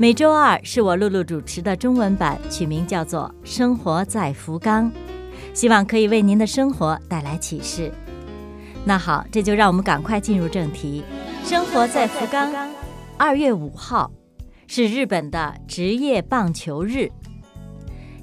每周二是我露露主持的中文版，取名叫做《生活在福冈》，希望可以为您的生活带来启示。那好，这就让我们赶快进入正题。生活在福冈，二月五号是日本的职业棒球日。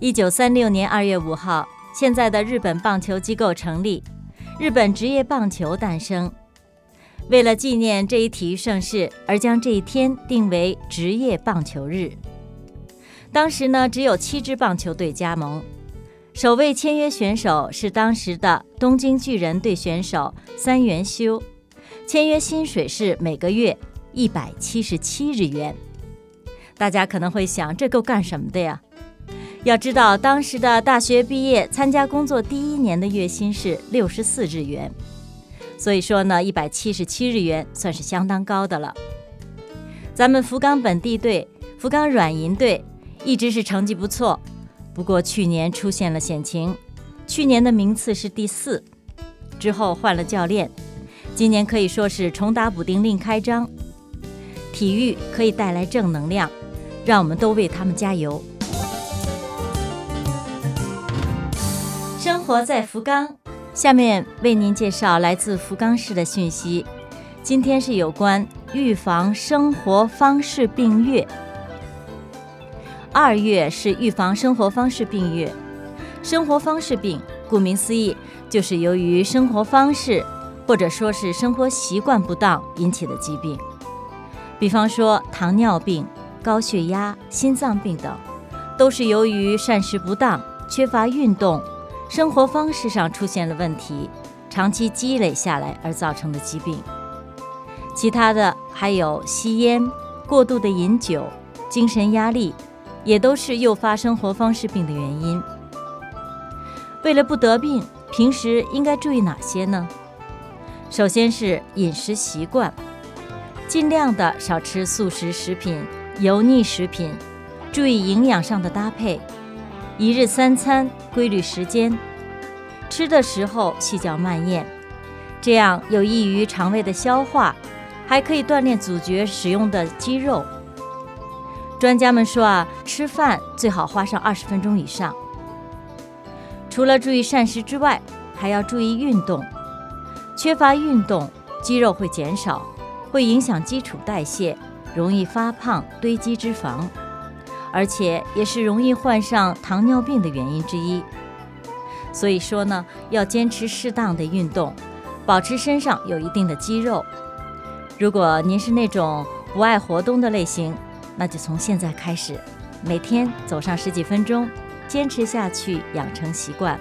一九三六年二月五号，现在的日本棒球机构成立，日本职业棒球诞生。为了纪念这一体育盛事，而将这一天定为职业棒球日。当时呢，只有七支棒球队加盟，首位签约选手是当时的东京巨人队选手三元修，签约薪水是每个月一百七十七日元。大家可能会想，这够干什么的呀？要知道，当时的大学毕业参加工作第一年的月薪是六十四日元。所以说呢，一百七十七日元算是相当高的了。咱们福冈本地队福冈软银队一直是成绩不错，不过去年出现了险情，去年的名次是第四，之后换了教练，今年可以说是重打补丁另开张。体育可以带来正能量，让我们都为他们加油。生活在福冈。下面为您介绍来自福冈市的讯息。今天是有关预防生活方式病月。二月是预防生活方式病月。生活方式病，顾名思义，就是由于生活方式或者说是生活习惯不当引起的疾病。比方说糖尿病、高血压、心脏病等，都是由于膳食不当、缺乏运动。生活方式上出现了问题，长期积累下来而造成的疾病。其他的还有吸烟、过度的饮酒、精神压力，也都是诱发生活方式病的原因。为了不得病，平时应该注意哪些呢？首先是饮食习惯，尽量的少吃速食食品、油腻食品，注意营养上的搭配。一日三餐规律时间，吃的时候细嚼慢咽，这样有益于肠胃的消化，还可以锻炼咀嚼使用的肌肉。专家们说啊，吃饭最好花上二十分钟以上。除了注意膳食之外，还要注意运动。缺乏运动，肌肉会减少，会影响基础代谢，容易发胖、堆积脂肪。而且也是容易患上糖尿病的原因之一。所以说呢，要坚持适当的运动，保持身上有一定的肌肉。如果您是那种不爱活动的类型，那就从现在开始，每天走上十几分钟，坚持下去，养成习惯。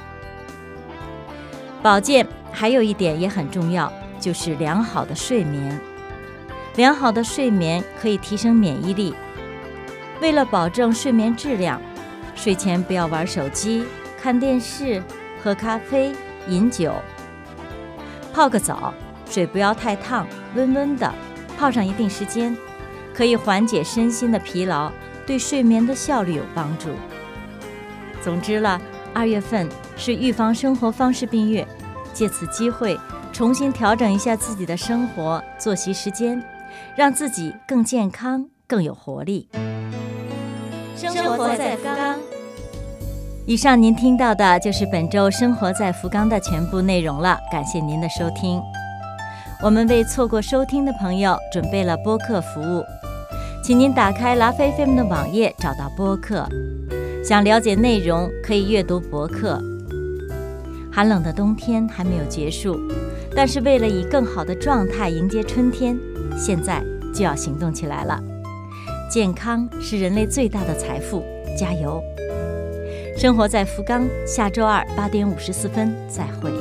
保健还有一点也很重要，就是良好的睡眠。良好的睡眠可以提升免疫力。为了保证睡眠质量，睡前不要玩手机、看电视、喝咖啡、饮酒。泡个澡，水不要太烫，温温的，泡上一定时间，可以缓解身心的疲劳，对睡眠的效率有帮助。总之了，二月份是预防生活方式病月，借此机会重新调整一下自己的生活作息时间，让自己更健康、更有活力。生活在福冈。以上您听到的就是本周《生活在福冈》的全部内容了，感谢您的收听。我们为错过收听的朋友准备了播客服务，请您打开拉菲菲们的网页，找到播客。想了解内容，可以阅读博客。寒冷的冬天还没有结束，但是为了以更好的状态迎接春天，现在就要行动起来了。健康是人类最大的财富，加油！生活在福冈，下周二八点五十四分再会。